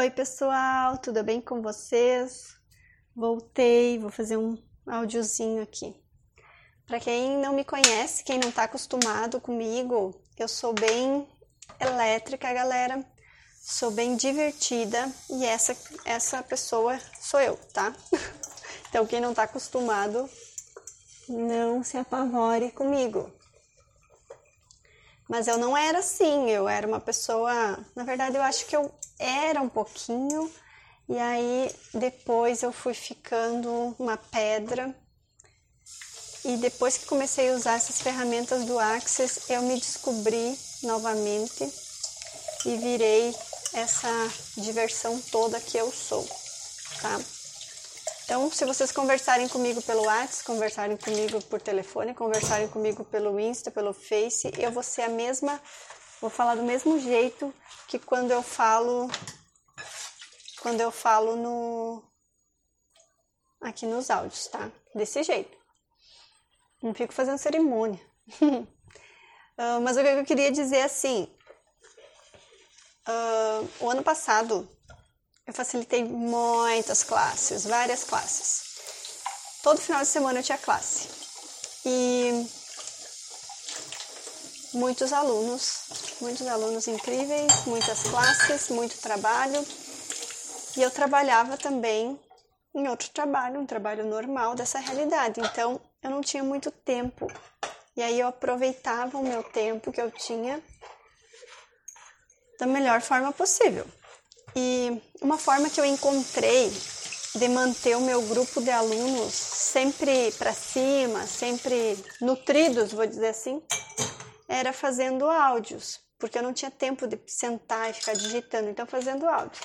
Oi, pessoal, tudo bem com vocês? Voltei, vou fazer um áudiozinho aqui. Para quem não me conhece, quem não está acostumado comigo, eu sou bem elétrica, galera. Sou bem divertida e essa essa pessoa sou eu, tá? Então quem não está acostumado, não se apavore comigo. Mas eu não era assim, eu era uma pessoa. Na verdade, eu acho que eu era um pouquinho, e aí depois eu fui ficando uma pedra. E depois que comecei a usar essas ferramentas do Access, eu me descobri novamente e virei essa diversão toda que eu sou, tá? Então, se vocês conversarem comigo pelo WhatsApp, conversarem comigo por telefone, conversarem comigo pelo Insta, pelo Face, eu vou ser a mesma, vou falar do mesmo jeito que quando eu falo quando eu falo no aqui nos áudios, tá? Desse jeito. Não fico fazendo cerimônia. uh, mas o que eu queria dizer assim, uh, o ano passado eu facilitei muitas classes, várias classes. Todo final de semana eu tinha classe. E muitos alunos, muitos alunos incríveis, muitas classes, muito trabalho. E eu trabalhava também em outro trabalho, um trabalho normal dessa realidade. Então eu não tinha muito tempo. E aí eu aproveitava o meu tempo que eu tinha da melhor forma possível. E uma forma que eu encontrei de manter o meu grupo de alunos sempre para cima, sempre nutridos, vou dizer assim, era fazendo áudios, porque eu não tinha tempo de sentar e ficar digitando, então fazendo áudios.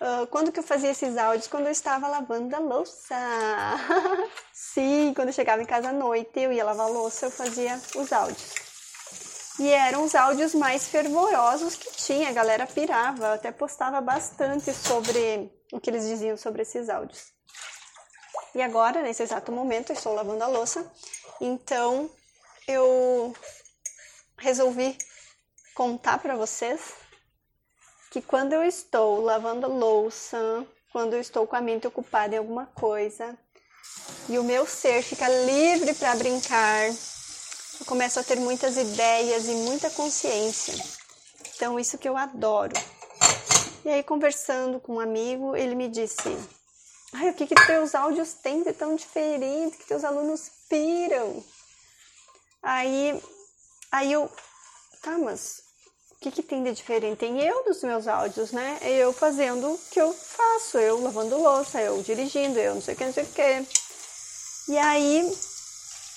Uh, quando que eu fazia esses áudios? Quando eu estava lavando a louça. Sim, quando eu chegava em casa à noite, eu ia lavar a louça, eu fazia os áudios. E eram os áudios mais fervorosos que tinha, a galera pirava, eu até postava bastante sobre o que eles diziam sobre esses áudios. E agora, nesse exato momento, eu estou lavando a louça, então eu resolvi contar para vocês que quando eu estou lavando louça, quando eu estou com a mente ocupada em alguma coisa, e o meu ser fica livre para brincar, eu começo a ter muitas ideias e muita consciência. Então, isso que eu adoro. E aí, conversando com um amigo, ele me disse: Ai, o que, que teus áudios têm de tão diferente que teus alunos piram? Aí, aí eu, tá, mas o que, que tem de diferente? Tem eu dos meus áudios, né? Eu fazendo o que eu faço, eu lavando louça, eu dirigindo, eu não sei o que, não sei o que. E aí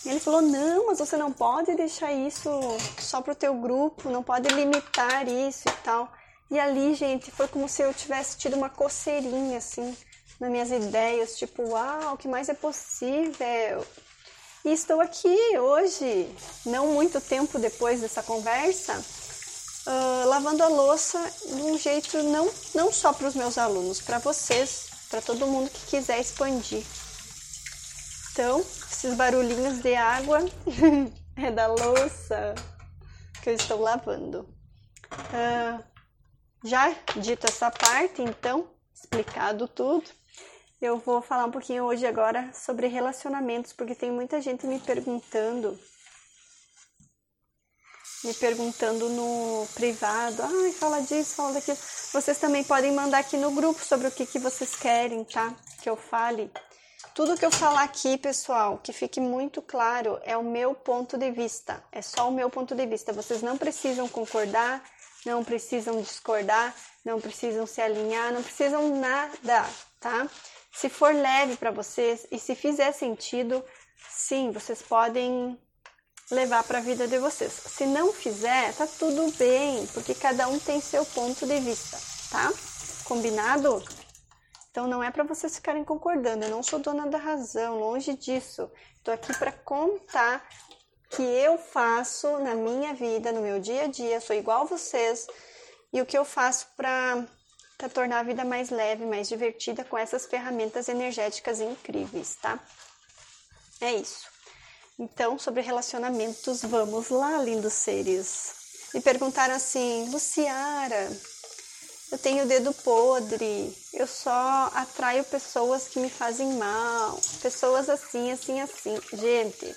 ele falou: "Não, mas você não pode deixar isso só pro teu grupo, não pode limitar isso e tal". E ali, gente, foi como se eu tivesse tido uma coceirinha assim nas minhas ideias, tipo, uau, o que mais é possível? E estou aqui hoje, não muito tempo depois dessa conversa, uh, lavando a louça de um jeito não, não só para os meus alunos, para vocês, para todo mundo que quiser expandir. Então, esses barulhinhos de água é da louça que eu estou lavando. Uh, já dito essa parte, então, explicado tudo, eu vou falar um pouquinho hoje agora sobre relacionamentos, porque tem muita gente me perguntando, me perguntando no privado, ai, fala disso, fala daquilo. Vocês também podem mandar aqui no grupo sobre o que, que vocês querem, tá? Que eu fale. Tudo que eu falar aqui, pessoal, que fique muito claro, é o meu ponto de vista. É só o meu ponto de vista. Vocês não precisam concordar, não precisam discordar, não precisam se alinhar, não precisam nada, tá? Se for leve para vocês e se fizer sentido, sim, vocês podem levar para a vida de vocês. Se não fizer, tá tudo bem, porque cada um tem seu ponto de vista, tá? Combinado? Então não é para vocês ficarem concordando, eu não sou dona da razão, longe disso. Estou aqui para contar que eu faço na minha vida, no meu dia a dia, sou igual a vocês e o que eu faço para tornar a vida mais leve, mais divertida com essas ferramentas energéticas incríveis, tá? É isso. Então, sobre relacionamentos, vamos lá, lindos seres. Me perguntaram assim, Luciara, eu tenho dedo podre, eu só atraio pessoas que me fazem mal, pessoas assim, assim, assim. Gente,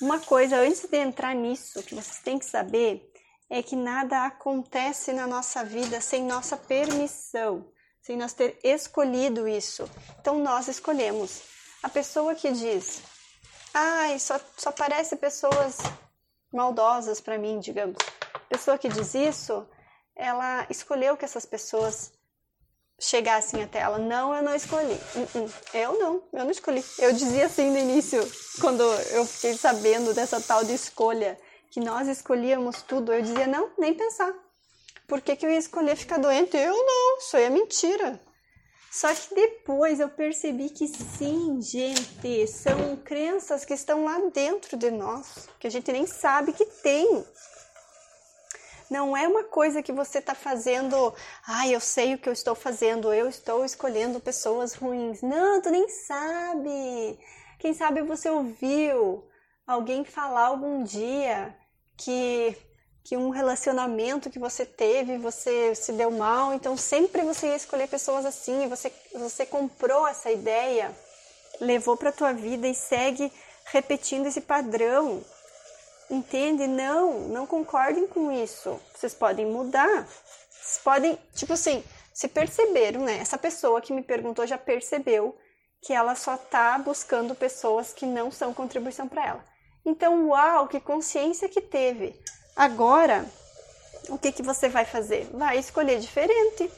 uma coisa antes de entrar nisso que vocês têm que saber é que nada acontece na nossa vida sem nossa permissão, sem nós ter escolhido isso. Então nós escolhemos. A pessoa que diz, ai, só, só parece pessoas maldosas para mim, digamos. A pessoa que diz isso, ela escolheu que essas pessoas chegassem até ela. Não, eu não escolhi. Uh -uh. Eu não, eu não escolhi. Eu dizia assim no início, quando eu fiquei sabendo dessa tal de escolha, que nós escolhíamos tudo. Eu dizia, não, nem pensar. Por que, que eu ia escolher ficar doente? Eu não, isso aí é mentira. Só que depois eu percebi que sim, gente, são crenças que estão lá dentro de nós, que a gente nem sabe que tem. Não é uma coisa que você está fazendo, ah, eu sei o que eu estou fazendo, eu estou escolhendo pessoas ruins. Não, tu nem sabe. Quem sabe você ouviu alguém falar algum dia que que um relacionamento que você teve, você se deu mal, então sempre você ia escolher pessoas assim, você, você comprou essa ideia, levou para tua vida e segue repetindo esse padrão. Entende? Não, não concordem com isso. Vocês podem mudar. Vocês podem, tipo assim, se perceberam, né? Essa pessoa que me perguntou já percebeu que ela só tá buscando pessoas que não são contribuição para ela. Então, uau, que consciência que teve. Agora, o que, que você vai fazer? Vai escolher diferente.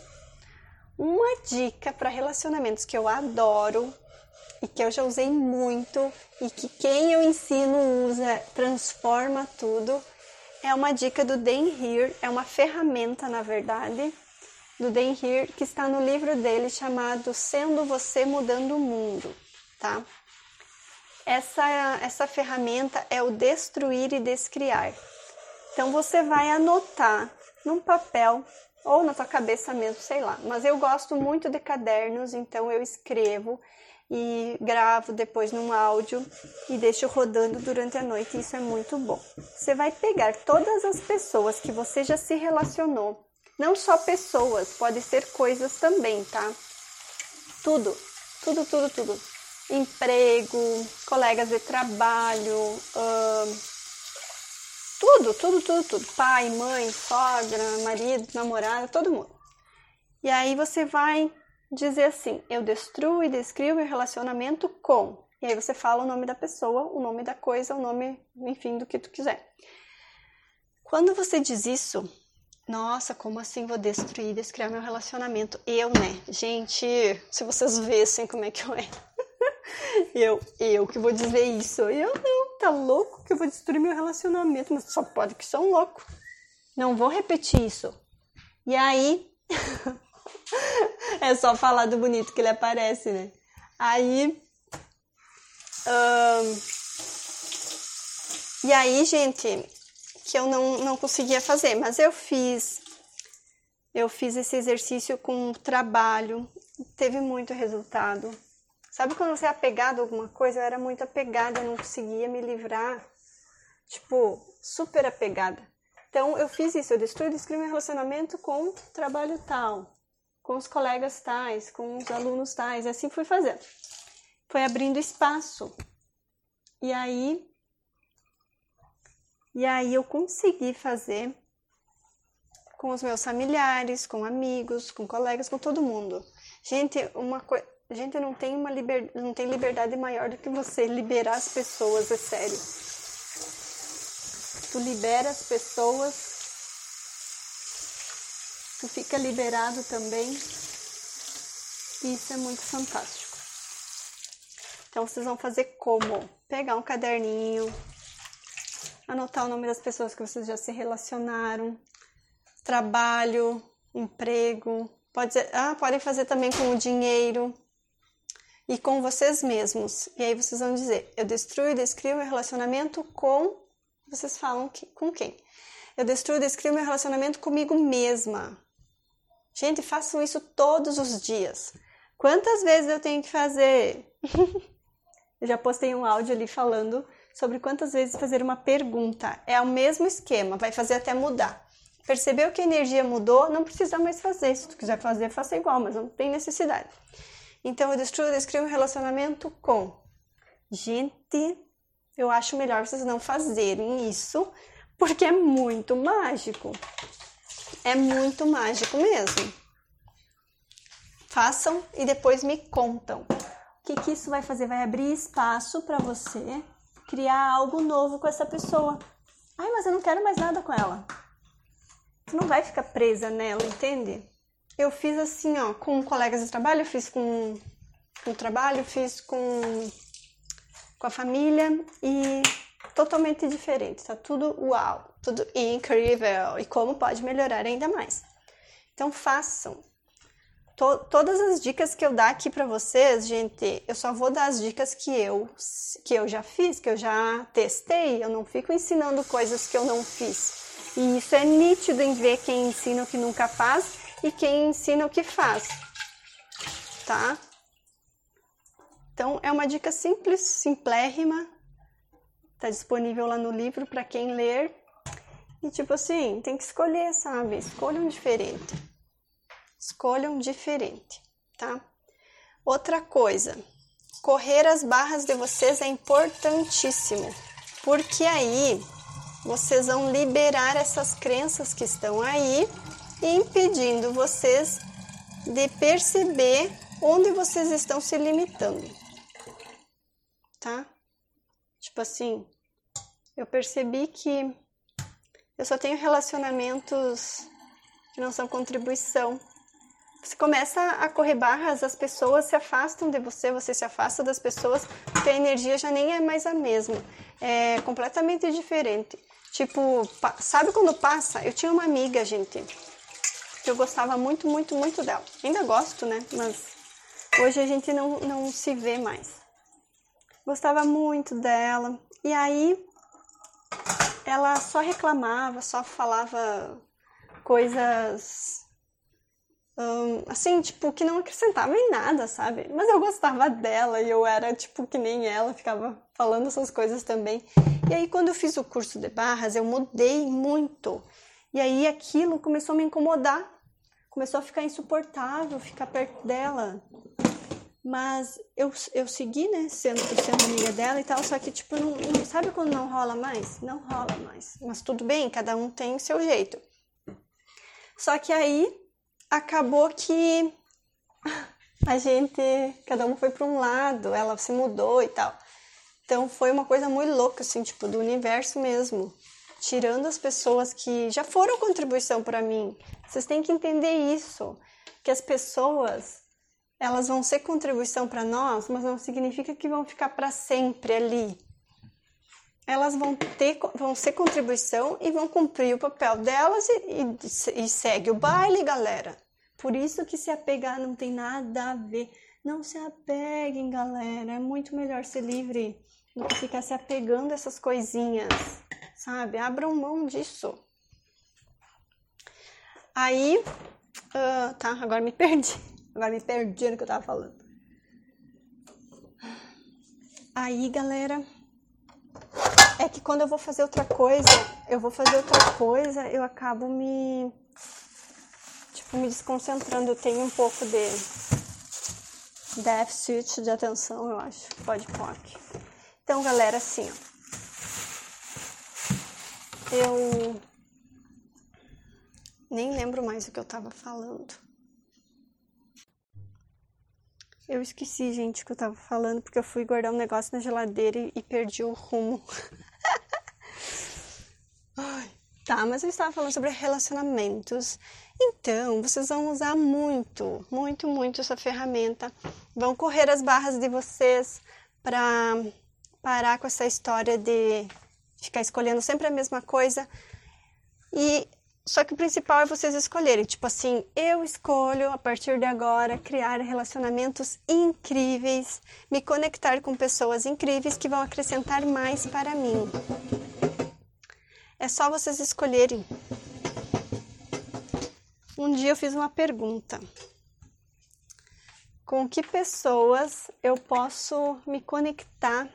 Uma dica para relacionamentos que eu adoro e que eu já usei muito e que quem eu ensino usa, transforma tudo, é uma dica do Dan Here, é uma ferramenta, na verdade, do Dan Here, que está no livro dele chamado Sendo Você Mudando o Mundo, tá? Essa, essa ferramenta é o destruir e descriar. Então você vai anotar num papel ou na tua cabeça mesmo, sei lá. Mas eu gosto muito de cadernos, então eu escrevo e gravo depois num áudio e deixo rodando durante a noite. Isso é muito bom. Você vai pegar todas as pessoas que você já se relacionou, não só pessoas, pode ser coisas também, tá? Tudo, tudo, tudo, tudo. Emprego, colegas de trabalho, tudo, tudo, tudo, tudo. Pai, mãe, sogra, marido, namorada, todo mundo. E aí você vai dizer assim: eu destruo e descrevo meu relacionamento com. E aí você fala o nome da pessoa, o nome da coisa, o nome, enfim, do que tu quiser. Quando você diz isso, nossa, como assim vou destruir, descriar meu relacionamento? Eu, né? Gente, se vocês vissem como é que eu é. Eu, eu que vou dizer isso. Eu não, tá louco que eu vou destruir meu relacionamento, mas só pode que são louco. Não vou repetir isso. E aí, é só falar do bonito que ele aparece, né? Aí, e aí, gente, que eu não, não conseguia fazer, mas eu fiz. Eu fiz esse exercício com trabalho, teve muito resultado. Sabe quando você é apegado a alguma coisa? Eu era muito apegada, eu não conseguia me livrar. Tipo, super apegada. Então eu fiz isso, eu destruí, descrevi meu relacionamento com trabalho tal, com os colegas tais, com os alunos tais, e assim fui fazendo. Foi abrindo espaço. E aí e aí eu consegui fazer com os meus familiares, com amigos, com colegas, com todo mundo. Gente, uma coisa Gente, não tem uma liber... não tem liberdade maior do que você liberar as pessoas, é sério. Tu libera as pessoas, tu fica liberado também. E isso é muito fantástico. Então vocês vão fazer como? Pegar um caderninho, anotar o nome das pessoas que vocês já se relacionaram, trabalho, emprego, pode ah, podem fazer também com o dinheiro, e com vocês mesmos. E aí vocês vão dizer: eu destruo e descrevo meu relacionamento com. Vocês falam que, com quem? Eu destruo e descrevo meu relacionamento comigo mesma. Gente, façam isso todos os dias. Quantas vezes eu tenho que fazer? eu já postei um áudio ali falando sobre quantas vezes fazer uma pergunta. É o mesmo esquema, vai fazer até mudar. Percebeu que a energia mudou, não precisa mais fazer. Se tu quiser fazer, faça igual, mas não tem necessidade. Então, eu destruo, descrevo um relacionamento com gente. Eu acho melhor vocês não fazerem isso, porque é muito mágico. É muito mágico mesmo. Façam e depois me contam. O que, que isso vai fazer? Vai abrir espaço para você criar algo novo com essa pessoa. Ai, mas eu não quero mais nada com ela. Tu não vai ficar presa nela, entende? Eu fiz assim, ó, com colegas de trabalho, eu fiz com, o trabalho, fiz com, com a família e totalmente diferente. Tá tudo uau, tudo incrível e como pode melhorar ainda mais. Então façam. To, todas as dicas que eu dar aqui para vocês, gente, eu só vou dar as dicas que eu que eu já fiz, que eu já testei. Eu não fico ensinando coisas que eu não fiz. E isso é nítido em ver quem ensina o que nunca faz e quem ensina o que faz. Tá? Então é uma dica simples, simplérrima. Tá disponível lá no livro para quem ler. E tipo assim, tem que escolher, sabe? Escolham diferente. Escolham diferente, tá? Outra coisa, correr as barras de vocês é importantíssimo, porque aí vocês vão liberar essas crenças que estão aí, impedindo vocês de perceber onde vocês estão se limitando, tá? Tipo assim, eu percebi que eu só tenho relacionamentos que não são contribuição você começa a correr barras, as pessoas se afastam de você, você se afasta das pessoas, porque a energia já nem é mais a mesma. É completamente diferente. Tipo, sabe quando passa? Eu tinha uma amiga, gente, que eu gostava muito, muito, muito dela. Ainda gosto, né? Mas hoje a gente não, não se vê mais. Gostava muito dela. E aí ela só reclamava, só falava coisas um, assim, tipo, que não acrescentava em nada, sabe? Mas eu gostava dela e eu era, tipo, que nem ela, ficava falando essas coisas também. E aí, quando eu fiz o curso de barras, eu mudei muito. E aí, aquilo começou a me incomodar. Começou a ficar insuportável ficar perto dela. Mas eu, eu segui, né, sendo, sendo amiga dela e tal, só que, tipo, não, não, sabe quando não rola mais? Não rola mais. Mas tudo bem, cada um tem o seu jeito. Só que aí acabou que a gente, cada um foi para um lado, ela se mudou e tal. Então foi uma coisa muito louca, assim, tipo, do universo mesmo. Tirando as pessoas que já foram contribuição para mim. Vocês têm que entender isso. Que as pessoas, elas vão ser contribuição para nós, mas não significa que vão ficar para sempre ali. Elas vão ter, vão ser contribuição e vão cumprir o papel delas e, e, e segue o baile, galera. Por isso que se apegar não tem nada a ver. Não se apeguem, galera. É muito melhor ser livre do que ficar se apegando a essas coisinhas, sabe? Abram mão disso. Aí, uh, tá, agora me perdi. Agora me perdi no que eu tava falando. Aí, galera, é que quando eu vou fazer outra coisa, eu vou fazer outra coisa, eu acabo me tipo, me desconcentrando. Eu tenho um pouco de déficit de atenção, eu acho. Pode aqui. Então, galera, assim, ó. Eu nem lembro mais o que eu tava falando. Eu esqueci, gente, o que eu tava falando, porque eu fui guardar um negócio na geladeira e, perdi o rumo. Ai, tá, mas eu estava falando sobre relacionamentos então, vocês vão usar muito, muito, muito essa ferramenta. Vão correr as barras de vocês para parar com essa história de ficar escolhendo sempre a mesma coisa. E só que o principal é vocês escolherem, tipo assim, eu escolho a partir de agora criar relacionamentos incríveis, me conectar com pessoas incríveis que vão acrescentar mais para mim. É só vocês escolherem. Um dia eu fiz uma pergunta: com que pessoas eu posso me conectar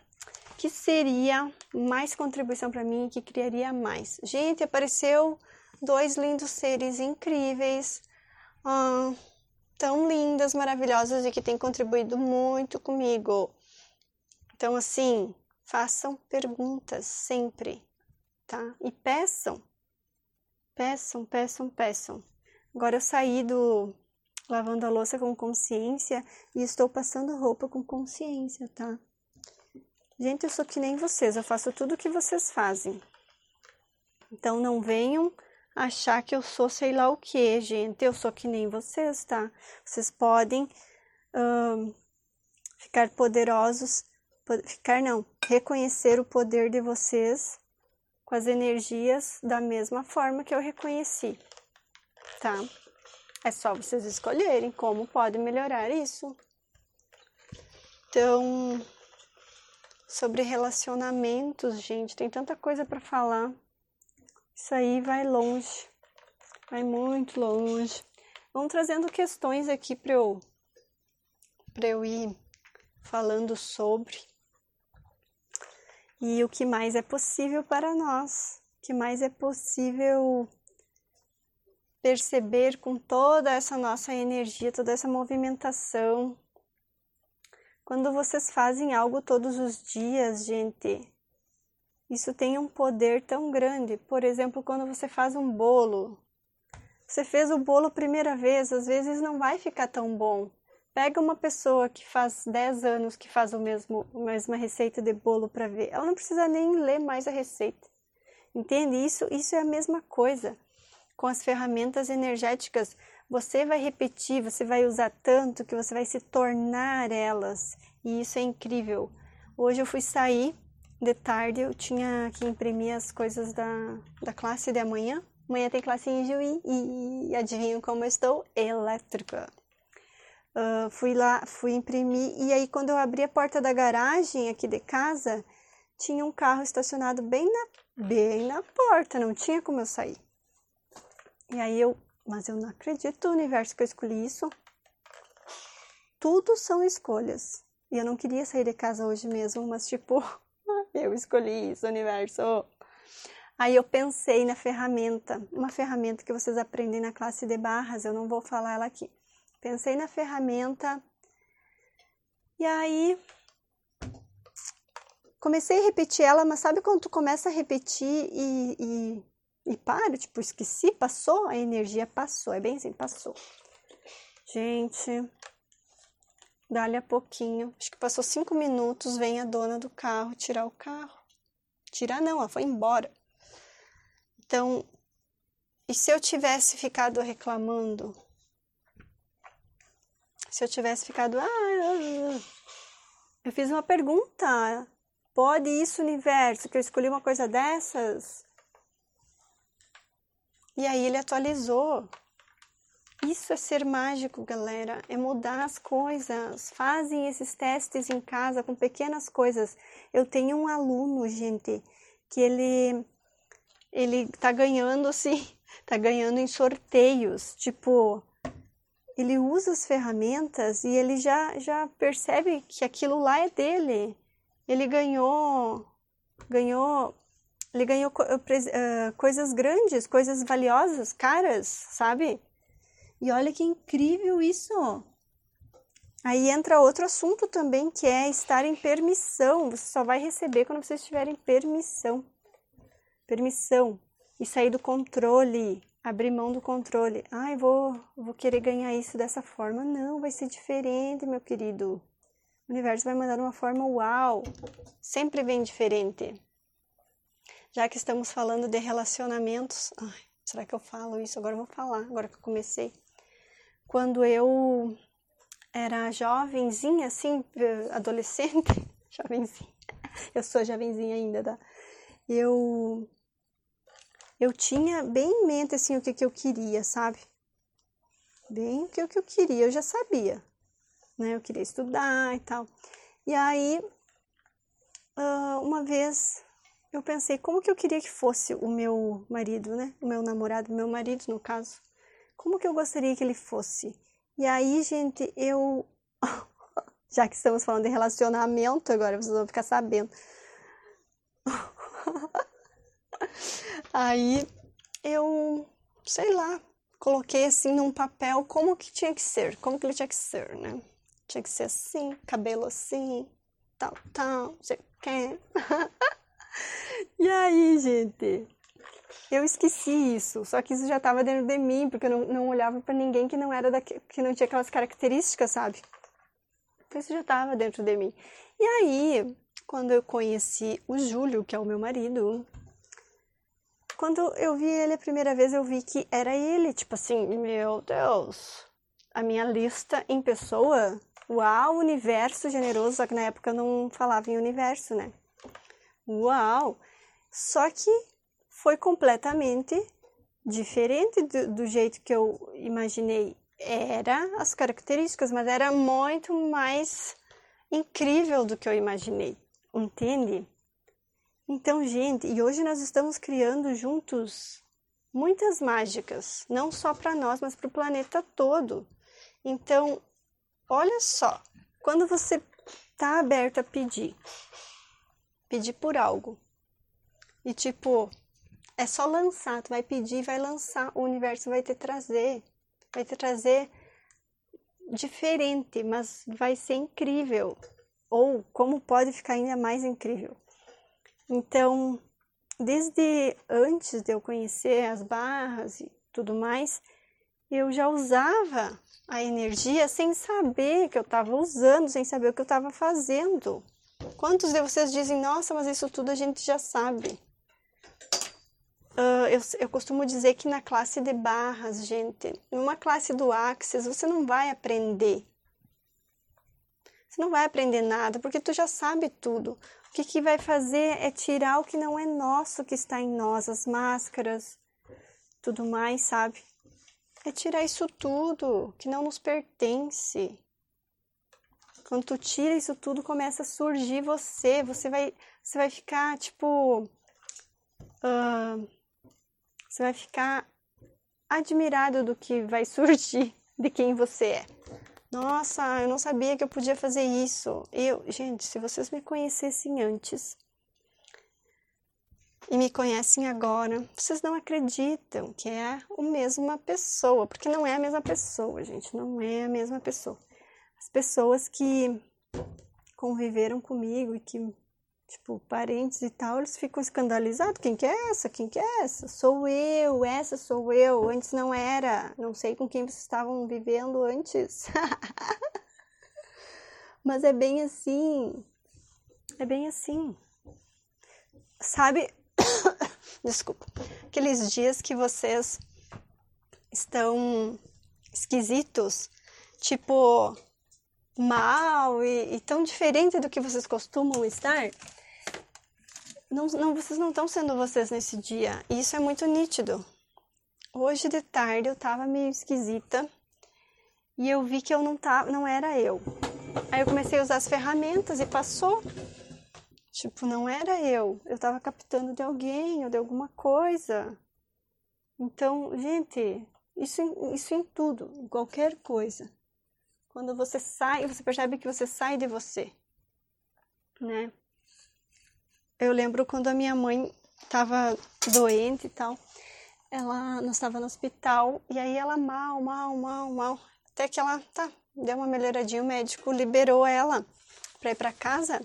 que seria mais contribuição para mim, que criaria mais? Gente, apareceu dois lindos seres incríveis, ah, tão lindas, maravilhosas e que têm contribuído muito comigo. Então, assim, façam perguntas sempre, tá? E peçam, peçam, peçam, peçam. Agora eu saí do lavando a louça com consciência e estou passando roupa com consciência, tá? Gente, eu sou que nem vocês, eu faço tudo o que vocês fazem. Então não venham achar que eu sou sei lá o que, gente. Eu sou que nem vocês, tá? Vocês podem uh, ficar poderosos, ficar não, reconhecer o poder de vocês com as energias da mesma forma que eu reconheci, tá? É só vocês escolherem como pode melhorar isso. Então, sobre relacionamentos, gente, tem tanta coisa para falar. Isso aí vai longe, vai muito longe. Vão trazendo questões aqui para eu, eu ir falando sobre. E o que mais é possível para nós, o que mais é possível perceber com toda essa nossa energia, toda essa movimentação. Quando vocês fazem algo todos os dias, gente, isso tem um poder tão grande. Por exemplo, quando você faz um bolo, você fez o bolo primeira vez, às vezes não vai ficar tão bom. Pega uma pessoa que faz 10 anos que faz o mesmo, a mesma receita de bolo para ver. Ela não precisa nem ler mais a receita. Entende? Isso, isso é a mesma coisa. Com as ferramentas energéticas, você vai repetir, você vai usar tanto que você vai se tornar elas. E isso é incrível. Hoje eu fui sair de tarde eu tinha que imprimir as coisas da, da classe de amanhã. Amanhã tem classe em Juí e, e adivinham como eu estou? Elétrica. Uh, fui lá, fui imprimir e aí quando eu abri a porta da garagem aqui de casa, tinha um carro estacionado bem na, bem na porta, não tinha como eu sair. E aí eu, mas eu não acredito no universo que eu escolhi isso. Tudo são escolhas. E eu não queria sair de casa hoje mesmo, mas tipo, eu escolhi isso, universo. Aí eu pensei na ferramenta, uma ferramenta que vocês aprendem na classe de barras, eu não vou falar ela aqui. Pensei na ferramenta e aí comecei a repetir ela, mas sabe quando tu começa a repetir e, e, e para? Tipo, esqueci, passou, a energia passou, é bem assim, passou. Gente, Dali a pouquinho, acho que passou cinco minutos, vem a dona do carro tirar o carro. Tirar não, ela foi embora. Então, e se eu tivesse ficado reclamando? Se eu tivesse ficado, ah, ah, ah, eu fiz uma pergunta. Pode isso, universo, que eu escolhi uma coisa dessas? E aí ele atualizou. Isso é ser mágico, galera. É mudar as coisas. Fazem esses testes em casa com pequenas coisas. Eu tenho um aluno, gente, que ele ele tá ganhando assim, tá ganhando em sorteios, tipo, ele usa as ferramentas e ele já já percebe que aquilo lá é dele. Ele ganhou ganhou ele ganhou uh, coisas grandes, coisas valiosas, caras, sabe? E olha que incrível isso! Aí entra outro assunto também, que é estar em permissão. Você só vai receber quando vocês tiverem permissão. Permissão. E sair do controle, abrir mão do controle. Ai, vou, vou querer ganhar isso dessa forma. Não, vai ser diferente, meu querido. O universo vai mandar uma forma uau. Sempre vem diferente. Já que estamos falando de relacionamentos. Ai, será que eu falo isso? Agora eu vou falar, agora que eu comecei quando eu era jovenzinha, assim, adolescente, jovenzinha, eu sou jovenzinha ainda, tá? Eu, eu tinha bem em mente, assim, o que, que eu queria, sabe? Bem o que, o que eu queria, eu já sabia, né? Eu queria estudar e tal. E aí, uma vez, eu pensei, como que eu queria que fosse o meu marido, né? O meu namorado, meu marido, no caso como que eu gostaria que ele fosse? E aí, gente, eu. Já que estamos falando de relacionamento, agora vocês vão ficar sabendo. aí eu sei lá, coloquei assim num papel como que tinha que ser, como que ele tinha que ser, né? Tinha que ser assim, cabelo assim, tal, tal, sei o que. e aí, gente, eu esqueci isso, só que isso já estava dentro de mim, porque eu não, não olhava para ninguém que não era daqui, que não tinha aquelas características, sabe? Então isso já estava dentro de mim. E aí, quando eu conheci o Júlio, que é o meu marido, quando eu vi ele a primeira vez, eu vi que era ele, tipo assim, meu Deus, a minha lista em pessoa, uau, universo generoso, só que na época eu não falava em universo, né? Uau! Só que foi completamente diferente do, do jeito que eu imaginei. Era as características, mas era muito mais incrível do que eu imaginei, entende? Então, gente, e hoje nós estamos criando juntos muitas mágicas, não só para nós, mas para o planeta todo. Então, olha só, quando você está aberto a pedir, pedir por algo, e tipo, é só lançar, tu vai pedir, vai lançar, o universo vai te trazer, vai te trazer diferente, mas vai ser incrível. Ou como pode ficar ainda mais incrível. Então, desde antes de eu conhecer as barras e tudo mais, eu já usava a energia sem saber que eu estava usando, sem saber o que eu estava fazendo. Quantos de vocês dizem, nossa, mas isso tudo a gente já sabe? Uh, eu, eu costumo dizer que na classe de barras, gente, numa classe do Axis, você não vai aprender. Você não vai aprender nada, porque tu já sabe tudo que, que vai fazer é tirar o que não é nosso que está em nós, as máscaras, tudo mais, sabe? É tirar isso tudo que não nos pertence. Quando tu tira isso tudo, começa a surgir você. Você vai, você vai ficar tipo. Uh, você vai ficar admirado do que vai surgir de quem você é. Nossa, eu não sabia que eu podia fazer isso. Eu, gente, se vocês me conhecessem antes e me conhecem agora, vocês não acreditam que é a mesma pessoa, porque não é a mesma pessoa, gente, não é a mesma pessoa. As pessoas que conviveram comigo e que tipo, parentes e tal, eles ficam escandalizados. Quem que é essa? Quem que é essa? Sou eu, essa sou eu. Antes não era. Não sei com quem vocês estavam vivendo antes. Mas é bem assim. É bem assim. Sabe? Desculpa. Aqueles dias que vocês estão esquisitos, tipo mal e, e tão diferente do que vocês costumam estar não, não, vocês não estão sendo vocês nesse dia. E isso é muito nítido. Hoje de tarde eu tava meio esquisita e eu vi que eu não tava, não era eu. Aí eu comecei a usar as ferramentas e passou. Tipo, não era eu. Eu tava captando de alguém ou de alguma coisa. Então, gente, isso, isso em tudo, em qualquer coisa. Quando você sai, você percebe que você sai de você, né? Eu lembro quando a minha mãe estava doente e tal. Ela, nós estava no hospital e aí ela mal, mal, mal, mal, até que ela tá, deu uma melhoradinha, o médico liberou ela para ir para casa.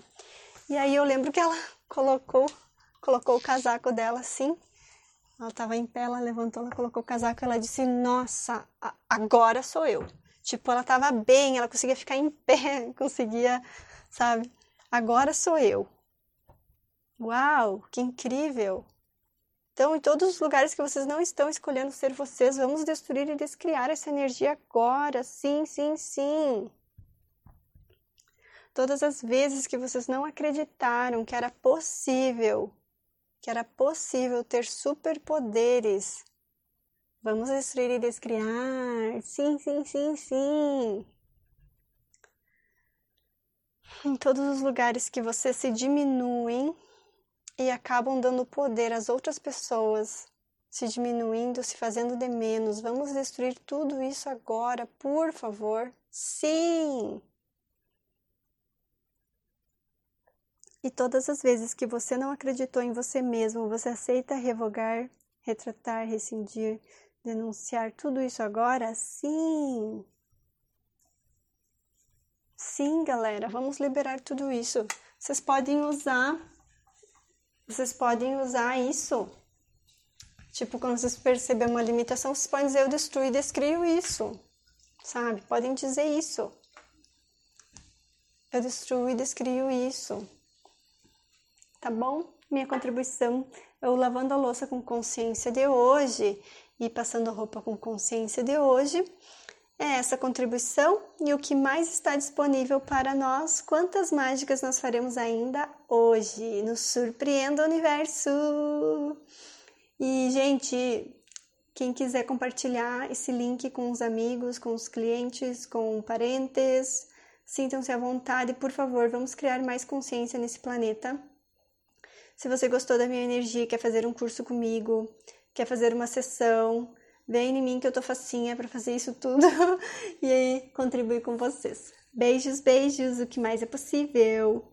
E aí eu lembro que ela colocou, colocou o casaco dela assim. Ela estava em pé, ela levantou, ela colocou o casaco, ela disse: "Nossa, agora sou eu". Tipo, ela estava bem, ela conseguia ficar em pé, conseguia, sabe? Agora sou eu. Uau, que incrível! Então, em todos os lugares que vocês não estão escolhendo ser vocês, vamos destruir e descriar essa energia agora. Sim, sim, sim. Todas as vezes que vocês não acreditaram que era possível, que era possível ter superpoderes, vamos destruir e descriar. Sim, sim, sim, sim. Em todos os lugares que vocês se diminuem, e acabam dando poder às outras pessoas, se diminuindo, se fazendo de menos. Vamos destruir tudo isso agora, por favor. Sim! E todas as vezes que você não acreditou em você mesmo, você aceita revogar, retratar, rescindir denunciar tudo isso agora? Sim! Sim, galera, vamos liberar tudo isso. Vocês podem usar, vocês podem usar isso. Tipo, quando vocês perceberem uma limitação, vocês podem dizer eu destruo e descrio isso. Sabe? Podem dizer isso. Eu destruo e descrio isso. Tá bom? Minha contribuição, eu lavando a louça com consciência de hoje e passando a roupa com consciência de hoje é essa contribuição e o que mais está disponível para nós. Quantas mágicas nós faremos ainda hoje? Nos surpreenda o universo! E, gente, quem quiser compartilhar esse link com os amigos, com os clientes, com parentes, sintam-se à vontade, por favor, vamos criar mais consciência nesse planeta. Se você gostou da minha energia, quer fazer um curso comigo, quer fazer uma sessão, Vem em mim que eu tô facinha para fazer isso tudo e contribuir com vocês. Beijos, beijos, o que mais é possível.